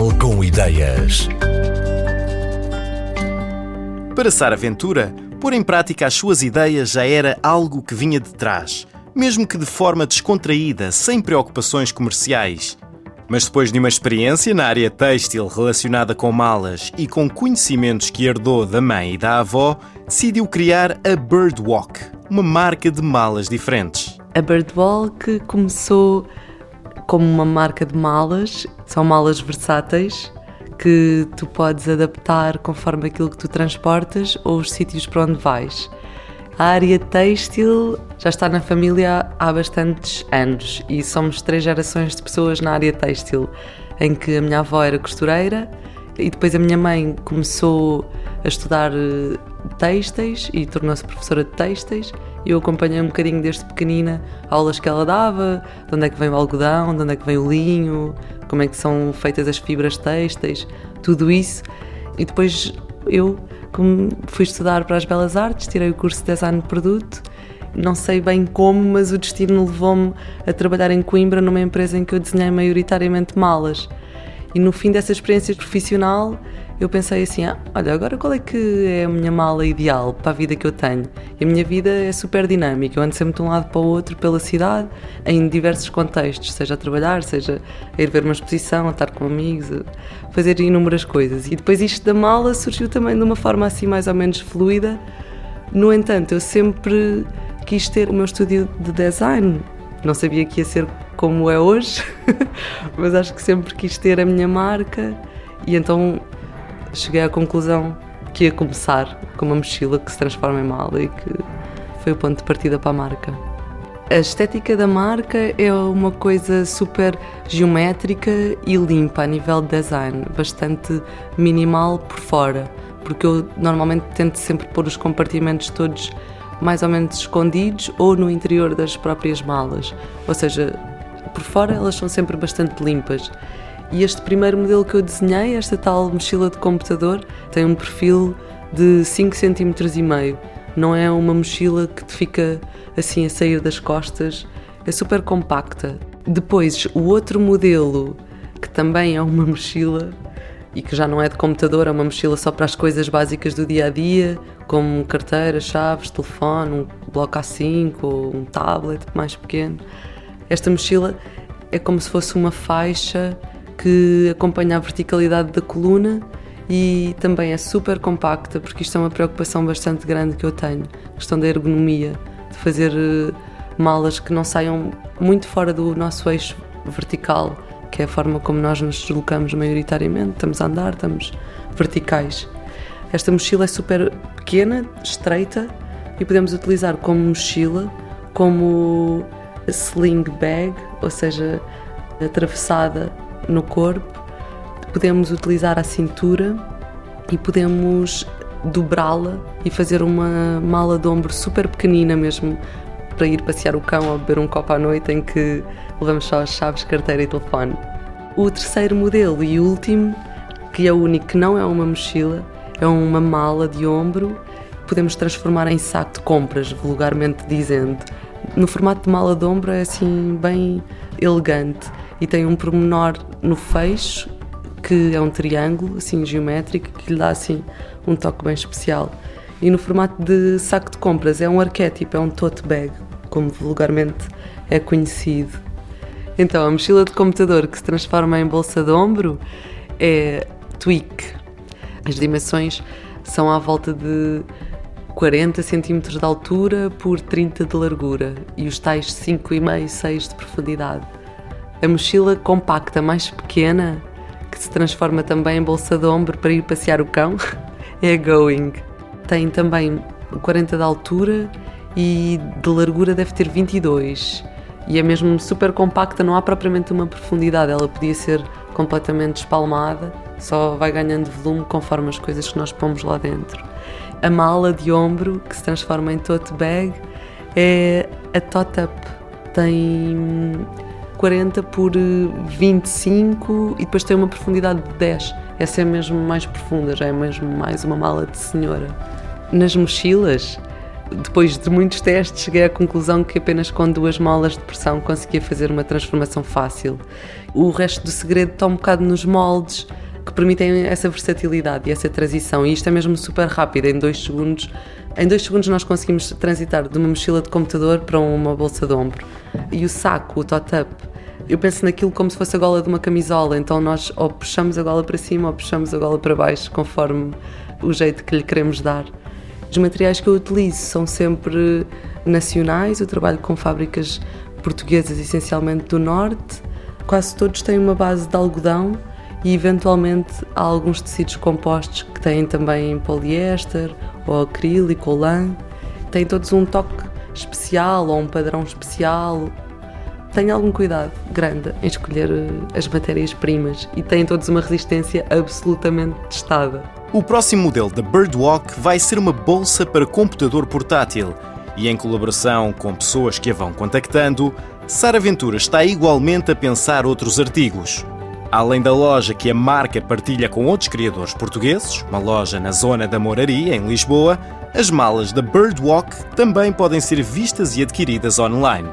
Portugal com ideias. Para Sara Ventura, pôr em prática as suas ideias já era algo que vinha de trás, mesmo que de forma descontraída, sem preocupações comerciais. Mas depois de uma experiência na área têxtil relacionada com malas e com conhecimentos que herdou da mãe e da avó, decidiu criar a Birdwalk, uma marca de malas diferentes. A Birdwalk começou como uma marca de malas, são malas versáteis que tu podes adaptar conforme aquilo que tu transportas ou os sítios para onde vais. A área têxtil já está na família há bastantes anos e somos três gerações de pessoas na área têxtil, em que a minha avó era costureira e depois a minha mãe começou a estudar eh, têxteis e tornou-se professora de têxteis. Eu acompanhei um bocadinho desde pequenina aulas que ela dava, de onde é que vem o algodão, de onde é que vem o linho, como é que são feitas as fibras têxteis, tudo isso. E depois eu como fui estudar para as Belas Artes, tirei o curso de Design de Produto. Não sei bem como, mas o destino levou-me a trabalhar em Coimbra numa empresa em que eu desenhei maioritariamente malas. E no fim dessa experiência profissional, eu pensei assim: ah, olha, agora qual é que é a minha mala ideal para a vida que eu tenho? E a minha vida é super dinâmica, eu ando sempre de um lado para o outro pela cidade, em diversos contextos, seja a trabalhar, seja a ir ver uma exposição, a estar com amigos, a fazer inúmeras coisas. E depois isto da mala surgiu também de uma forma assim mais ou menos fluida. No entanto, eu sempre quis ter o meu estúdio de design. Não sabia que ia ser como é hoje, mas acho que sempre quis ter a minha marca e então cheguei à conclusão que ia começar com uma mochila que se transforma em mala e que foi o ponto de partida para a marca. A estética da marca é uma coisa super geométrica e limpa a nível de design, bastante minimal por fora, porque eu normalmente tento sempre pôr os compartimentos todos mais ou menos escondidos ou no interior das próprias malas, ou seja, por fora elas são sempre bastante limpas e este primeiro modelo que eu desenhei, esta tal mochila de computador, tem um perfil de 5 cm e meio. Não é uma mochila que te fica assim a sair das costas, é super compacta. Depois, o outro modelo, que também é uma mochila e que já não é de computador, é uma mochila só para as coisas básicas do dia a dia, como carteira, chaves, telefone, um bloco A5 ou um tablet mais pequeno. Esta mochila é como se fosse uma faixa que acompanha a verticalidade da coluna e também é super compacta, porque isto é uma preocupação bastante grande que eu tenho, a questão da ergonomia, de fazer eh, malas que não saiam muito fora do nosso eixo vertical, que é a forma como nós nos deslocamos maioritariamente, estamos a andar, estamos verticais. Esta mochila é super pequena, estreita e podemos utilizar como mochila, como sling bag, ou seja, atravessada no corpo, podemos utilizar a cintura e podemos dobrá-la e fazer uma mala de ombro super pequenina mesmo para ir passear o cão ou beber um copo à noite em que levamos só as chaves, carteira e telefone. O terceiro modelo e último, que é o único que não é uma mochila, é uma mala de ombro, podemos transformar em saco de compras, vulgarmente dizendo. No formato de mala de ombro é assim bem elegante e tem um pormenor no fecho que é um triângulo assim geométrico que lhe dá assim um toque bem especial. E no formato de saco de compras é um arquétipo, é um tote bag, como vulgarmente é conhecido. Então, a mochila de computador que se transforma em bolsa de ombro é Tweak. As dimensões são à volta de 40 cm de altura por 30 de largura e os tais 5,5, 6 de profundidade. A mochila compacta mais pequena, que se transforma também em bolsa de ombro para ir passear o cão, é a Going. Tem também 40 de altura e de largura deve ter 22. E é mesmo super compacta, não há propriamente uma profundidade, ela podia ser completamente espalmada, só vai ganhando volume conforme as coisas que nós pomos lá dentro. A mala de ombro, que se transforma em tote bag, é a Tot Up. Tem 40 por 25 e depois tem uma profundidade de 10. Essa é mesmo mais profunda, já é mesmo mais uma mala de senhora. Nas mochilas, depois de muitos testes, cheguei à conclusão que apenas com duas molas de pressão conseguia fazer uma transformação fácil. O resto do segredo está um bocado nos moldes que permitem essa versatilidade e essa transição. E isto é mesmo super rápido, em dois segundos. Em dois segundos nós conseguimos transitar de uma mochila de computador para uma bolsa de ombro. E o saco, o tot-up, eu penso naquilo como se fosse a gola de uma camisola, então nós ou puxamos a gola para cima ou puxamos a gola para baixo, conforme o jeito que lhe queremos dar. Os materiais que eu utilizo são sempre nacionais, eu trabalho com fábricas portuguesas, essencialmente do norte. Quase todos têm uma base de algodão e, eventualmente, há alguns tecidos compostos que têm também poliéster, ou acrílico, ou lã. Têm todos um toque especial ou um padrão especial. Tenha algum cuidado grande em escolher eh, as matérias-primas e têm todos uma resistência absolutamente testada. O próximo modelo da Birdwalk vai ser uma bolsa para computador portátil e, em colaboração com pessoas que a vão contactando, Sara Ventura está igualmente a pensar outros artigos. Além da loja que a marca partilha com outros criadores portugueses, uma loja na zona da Moraria, em Lisboa, as malas da Birdwalk também podem ser vistas e adquiridas online.